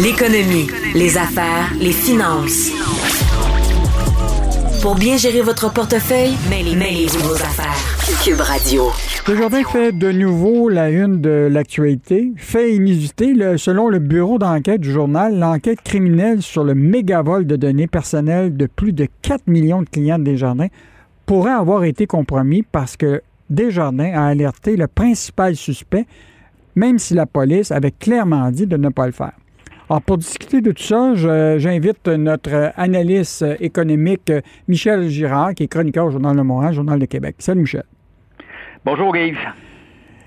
L'économie, les affaires, les finances. Pour bien gérer votre portefeuille, mêlez-vous vos affaires. Cube Radio. Desjardins fait de nouveau la une de l'actualité. Fait inusité, le- selon le bureau d'enquête du journal, l'enquête criminelle sur le méga-vol de données personnelles de plus de 4 millions de clients de Desjardins pourrait avoir été compromis parce que Desjardins a alerté le principal suspect, même si la police avait clairement dit de ne pas le faire. Alors, pour discuter de tout ça, j'invite notre analyste économique Michel Girard, qui est chroniqueur au Journal de Montréal, Journal de Québec. Salut, Michel. Bonjour Yves.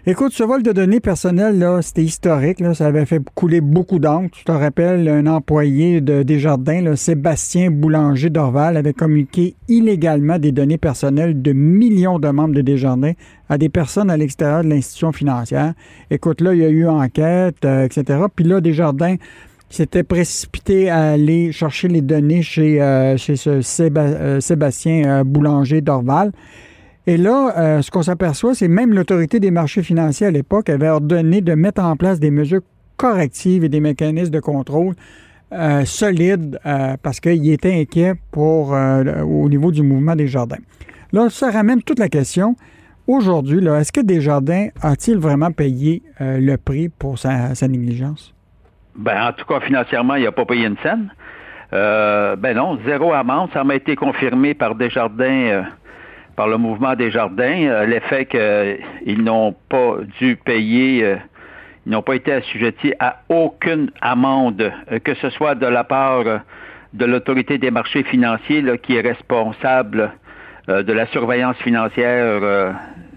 Écoute, ce vol de données personnelles, là, c'était historique. Là, ça avait fait couler beaucoup d'encre. Tu te rappelles, un employé de Desjardins, Sébastien Boulanger d'Orval, avait communiqué illégalement des données personnelles de millions de membres de Desjardins à des personnes à l'extérieur de l'institution financière. Écoute, là, il y a eu enquête, euh, etc. Puis là, Desjardins s'était précipité à aller chercher les données chez, euh, chez ce euh, Sébastien Boulanger d'Orval. Et là, euh, ce qu'on s'aperçoit, c'est même l'autorité des marchés financiers à l'époque avait ordonné de mettre en place des mesures correctives et des mécanismes de contrôle euh, solides euh, parce qu'il était inquiet pour, au niveau du mouvement des jardins. Là, ça ramène toute la question. Aujourd'hui, est-ce que Desjardins a-t-il vraiment payé le prix pour sa, négligence? Ben, en tout cas, financièrement, il n'a pas payé une scène. Ben non, zéro amende. Ça m'a été confirmé par Desjardins, par le mouvement Desjardins, euh, l'effet qu'ils n'ont pas dû payer, euh, ils n'ont pas été assujettis à aucune amende, euh, que ce soit de la part euh, de l'autorité des marchés financiers là, qui est responsable euh, de la surveillance financière euh,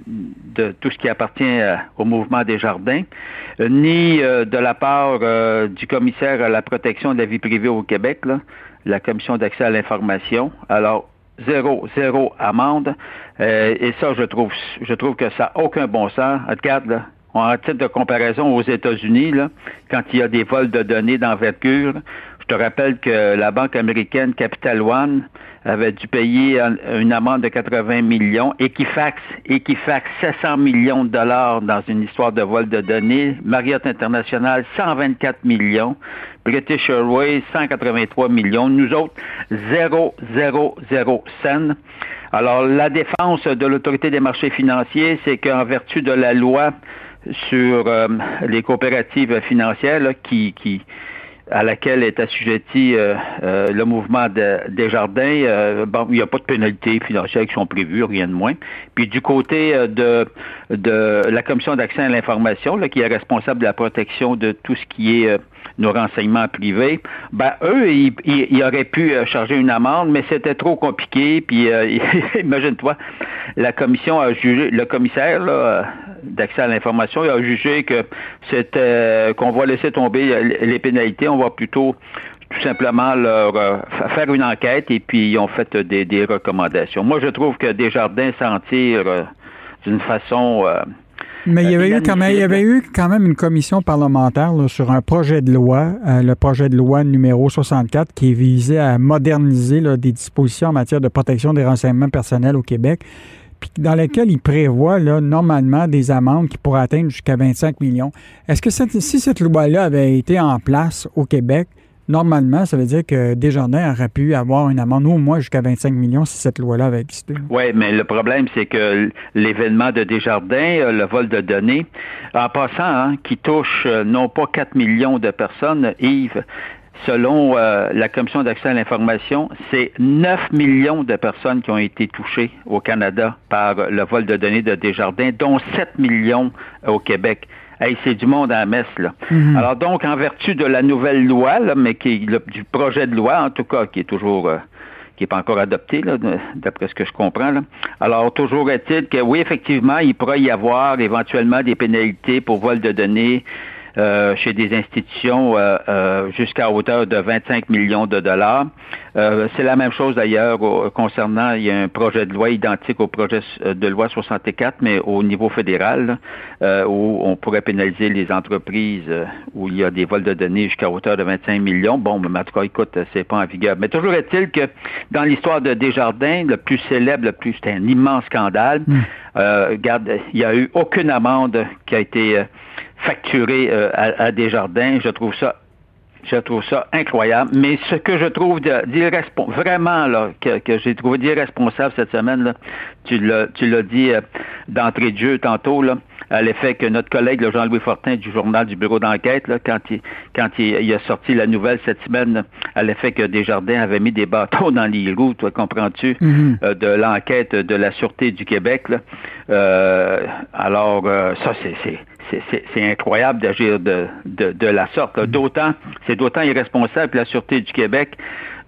de tout ce qui appartient euh, au mouvement des jardins, euh, ni euh, de la part euh, du commissaire à la protection de la vie privée au Québec, là, la commission d'accès à l'information. Alors, zéro, zéro amende. Euh, et ça, je trouve, je trouve que ça n'a aucun bon sens. Regarde, là, en titre de comparaison aux États-Unis, quand il y a des vols de données d'envergure, je te rappelle que la banque américaine Capital One avait dû payer un- une amende de 80 millions, Equifax, Equifax 700 millions de dollars dans une histoire de vol de données, Marriott International 124 millions, British Airways 183 millions, nous autres 0, 0, 0 cents. Alors la défense de l'autorité des marchés financiers, c'est qu'en vertu de la loi sur euh, les coopératives financières là, qui, qui à laquelle est assujetti euh, euh, le mouvement de, des jardins, euh, bon, il n'y a pas de pénalités financières qui sont prévues, rien de moins. Puis du côté euh, de, de la commission d'accès à l'information, qui est responsable de la protection de tout ce qui est euh, nos renseignements privés, ben eux, ils, ils- ils auraient pu euh, charger une amende, mais c'était trop compliqué. Puis euh, imagine-toi, la commission a jugé, le commissaire euh, d'accès à l'information a jugé que c'était euh, qu'on va laisser tomber les pénalités, on va plutôt tout simplement leur fa- faire une enquête et puis ils ont fait des, des recommandations. Moi, je trouve que Desjardins s'en tire d'une façon Mais il y, Euh, avait eu quand même, il y avait eu quand même une commission parlementaire là, sur un projet de loi, euh, le projet de loi numéro 64, qui visait à moderniser là, des dispositions en matière de protection des renseignements personnels au Québec, puis dans lequel il prévoit là, normalement des amendes qui pourraient atteindre jusqu'à 25 millions. Est-ce que cette- si cette loi-là avait été en place au Québec, normalement, ça veut dire que Desjardins aurait pu avoir une amende au moins jusqu'à 25 millions si cette loi-là avait existé. Oui, mais le problème, c'est que l'événement de Desjardins, euh, le vol de données, en passant, hein, qui touche euh, non pas 4 millions de personnes, Yves, selon euh, la Commission d'accès à l'information, c'est 9 millions de personnes qui ont été touchées au Canada par le vol de données de Desjardins, dont 7 millions au Québec. Hey, c'est du monde à la messe, là. Mhm. Alors donc, en vertu de la nouvelle loi, là, mais qui est le- du projet de loi, en tout cas, qui est toujours euh, qui n'est pas encore adopté, d'après ce que je comprends. Là. Alors, toujours est-il que oui, effectivement, il pourrait y avoir éventuellement des pénalités pour vol de données euh, chez des institutions euh, euh, jusqu'à hauteur de 25 millions de dollars. Euh, c'est la même chose d'ailleurs concernant, il y a un projet de loi identique au projet de loi 64, mais au niveau fédéral, là, euh, où on pourrait pénaliser les entreprises euh, où il y a des vols de données jusqu'à hauteur de 25 millions. Bon, mais en tout cas, écoute, c'est pas en vigueur. Mais toujours est-il que dans l'histoire de Desjardins, le plus célèbre, le plus, c'était un immense scandale. Euh, regarde, il n'y a eu aucune amende qui a été facturée euh, à, à Desjardins. Je trouve ça je trouve ça incroyable. Mais ce que je trouve de- d'irrespon- vraiment là, que, que j'ai trouvé d'irresponsable cette semaine, là, tu l'as tu l'as dit euh, d'entrée de jeu tantôt, là, à l'effet que notre collègue là, Jean-Louis Fortin du journal du bureau d'enquête, là, quand il quand il, il a sorti la nouvelle cette semaine, là, à l'effet que Desjardins avait mis des bâtons dans les roues, toi comprends-tu, Mhm. euh, de l'enquête de la Sûreté du Québec. Là. Euh, alors, euh, ça, c'est- c'est incroyable d'agir de, de, de la sorte. là. D'autant, c'est d'autant irresponsable que la Sûreté du Québec,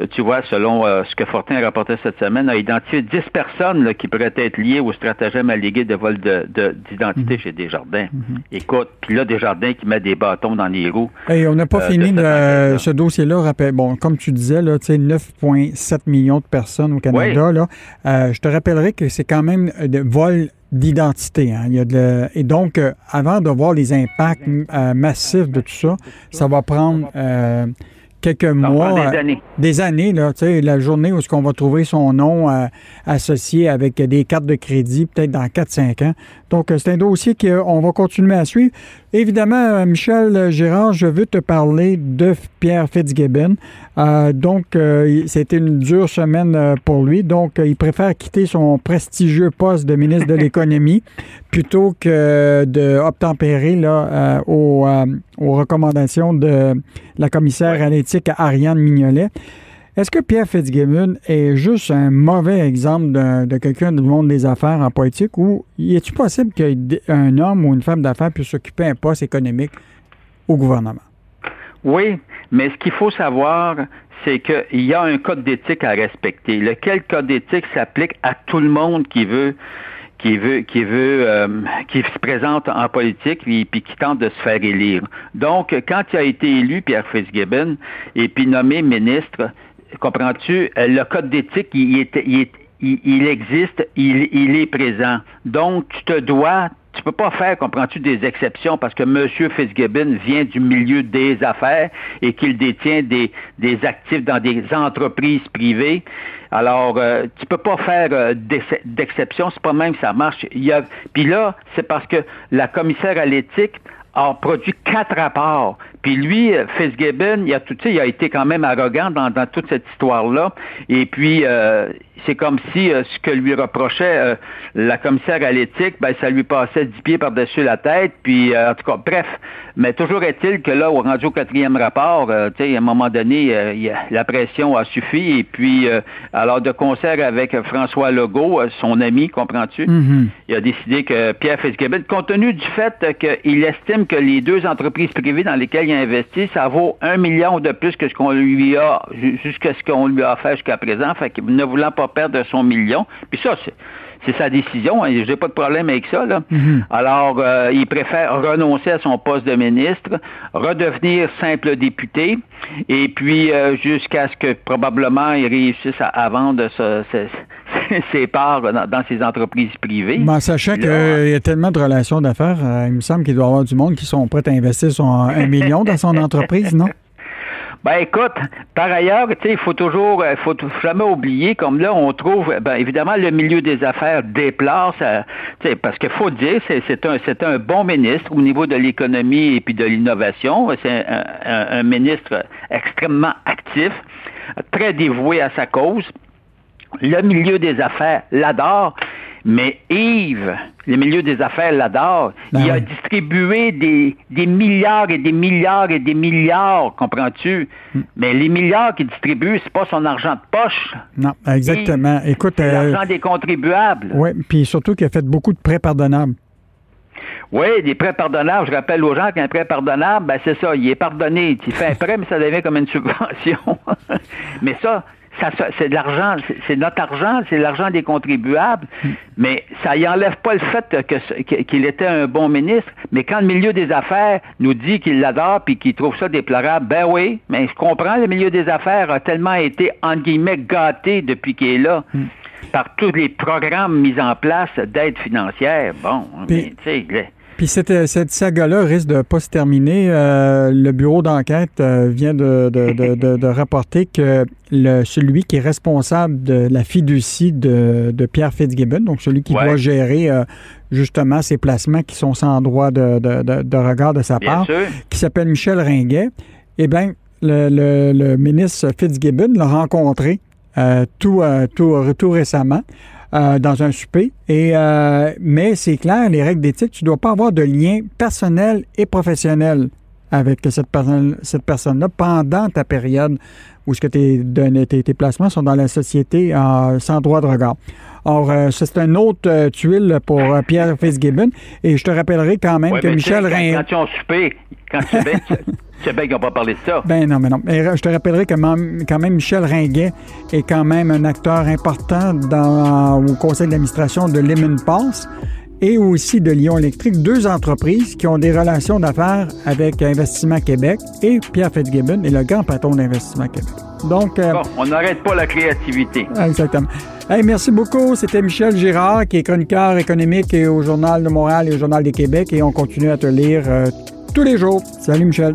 euh, tu vois, selon euh, ce que Fortin rapportait cette semaine, a identifié 10 personnes là, qui pourraient être liées au stratagème allégué de vol de- de- d'identité chez Desjardins. Écoute, puis là, Desjardins qui met des bâtons dans les roues. Hey, on n'a pas Euh, fini de ce dossier-là. Bon, comme tu disais, là, tu sais, 9,7 millions de personnes au Canada. Là, Euh, je te rappellerai que c'est quand même de vol d'identité. hein. Il y a de Et donc, euh, avant de voir les impacts euh, massifs de tout ça, ça va prendre euh, quelques mois. des années. des années, là, tu sais, la journée où est-ce qu'on va trouver son nom associé avec des cartes de crédit, peut-être dans 4-5 ans. Donc, euh, c'est un dossier qu'on va continuer à suivre. Évidemment, euh, Michel Gérard, je veux te parler de Pierre Fitzgibbon. Euh, donc, euh, c'était une dure semaine euh, pour lui. Donc, euh, il préfère quitter son prestigieux poste de ministre de l'Économie plutôt que de obtempérer là, euh, aux, euh, aux recommandations de la commissaire à l'éthique Ariane Mignolet. Est-ce que Pierre Fitzgibbon est juste un mauvais exemple d'un- de quelqu'un du monde des affaires en politique ou est-il possible qu'un homme ou une femme d'affaires puisse occuper un poste économique au gouvernement? Oui, mais ce qu'il faut savoir, c'est qu'il y a un code d'éthique à respecter. Lequel code d'éthique s'applique à tout le monde qui veut qui veut qui veut euh, qui se présente en politique puis, puis qui tente de se faire élire. Donc quand il a été élu Pierre Fitzgibbon et puis nommé ministre, comprends-tu, euh, le code d'éthique il, existe, il, est présent. Donc tu te dois tu peux pas faire, comprends-tu, des exceptions parce que M. Fitzgibbon vient du milieu des affaires et qu'il détient des, actifs dans des entreprises privées. Alors, euh, tu peux pas faire euh, d'ex- d'exception, c'est pas même ça marche. Puis là, c'est parce que la commissaire à l'éthique a produit quatre rapports. Puis lui, euh, Fitzgibbon, il a tout, il a été quand même arrogant dans, dans toute cette histoire-là. Et puis, euh, c'est comme si euh, ce que lui reprochait euh, la commissaire à l'éthique, ben, ça lui passait dix pieds par-dessus la tête. Puis, en tout cas, bref. Mais toujours est-il que là, au rendu au quatrième rapport, tu sais, à un moment donné, il y a- la pression a suffi. Et puis, alors, de concert avec François Legault, son ami, comprends-tu? Mhm. il a décidé que Pierre Fitzgibbon, compte tenu du fait qu'il estime que les deux entreprises privées dans lesquelles il investi, ça vaut un million de plus que ce qu'on lui a, jusqu'à ce qu'on lui a offert jusqu'à présent, fait qu'il ne voulant pas perdre son million. Puis ça, c'est c'est sa décision, hein, j'ai pas de problème avec ça. Là. Alors, euh, il préfère renoncer à son poste de ministre, redevenir simple député, et puis euh, jusqu'à ce que probablement il réussisse à, à vendre ce- ce- ses parts dans, dans ses entreprises privées. Mais en sachant qu'il y a tellement de relations d'affaires, euh, il me semble qu'il doit y avoir du monde qui sont prêts à investir son un million dans son entreprise, non? Ben écoute, par ailleurs, tu sais, il faut toujours, il faut jamais oublier, comme là, on trouve, ben évidemment, le milieu des affaires déplace, tu sais, parce qu'il faut dire, c'est un, bon ministre au niveau de l'économie et puis de l'innovation. C'est un ministre extrêmement actif, très dévoué à sa cause. Le milieu des affaires l'adore. Mais Yves, le milieu des affaires l'adore. Ben il a distribué des, des, milliards et des milliards et des milliards, comprends-tu? Hmm. Mais les milliards qu'il distribue, c'est pas son argent de poche. Non, exactement. Écoute, c'est euh, l'argent des contribuables. Oui, puis surtout qu'il a fait beaucoup de prêts pardonnables. Oui, des prêts pardonnables. Je rappelle aux gens qu'un prêt pardonnable, ben c'est ça, il est pardonné. Tu fais un prêt, mais ça devient comme une subvention. mais ça, c'est de l'argent, c'est notre argent, c'est l'argent des contribuables, hmm. mais ça y enlève pas le fait qu'il était un bon ministre. Mais quand le milieu des affaires nous dit qu'il l'adore puis qu'il trouve ça déplorable, ben oui, mais je comprends, le milieu des affaires a tellement été, entre guillemets, gâté depuis qu'il est là. Hmm. par tous les programmes mis en place d'aide financière. Bon, mais tu sais, puis cette, euh, cette saga-là risque de ne pas se terminer. Euh, le bureau d'enquête euh, vient de, de, rapporter que le, celui qui est responsable de la fiducie de, Pierre Fitzgibbon, donc celui qui doit gérer justement ces placements qui sont sans droit de, regard de sa part, qui s'appelle Michel Ringuet, eh bien, le, le, ministre Fitzgibbon l'a rencontré tout, tout, tout récemment. Euh, dans un souper. Et, euh, mais c'est clair, les règles d'éthique, tu ne dois pas avoir de lien personnel et professionnel avec cette, personne, cette personne-là pendant ta période où ce que tes, tes, placements sont dans la société euh, sans droit de regard. Or, c'est un autre tuile pour Pierre Fitzgibbon. Et je te rappellerai quand même que Michel Rin... Quand tu as soupé, quand tu C'est bien qu'ils n'ont pas parlé de ça. Ben non, mais non. je te rappellerai que quand même Michel Ringuet est quand même un acteur important dans, au conseil d'administration de Lemon Pass et aussi de Lyon Électrique, deux entreprises qui ont des relations d'affaires avec Investissement Québec et Pierre Fitzgibbon est le grand patron d'Investissement Québec. Donc, euh, bon, on n'arrête pas la créativité. Exactement. merci beaucoup. C'était Michel Girard, qui est chroniqueur économique au Journal de Montréal et au Journal de Québec, et on continue à te lire euh, tous les jours. Salut, Michel.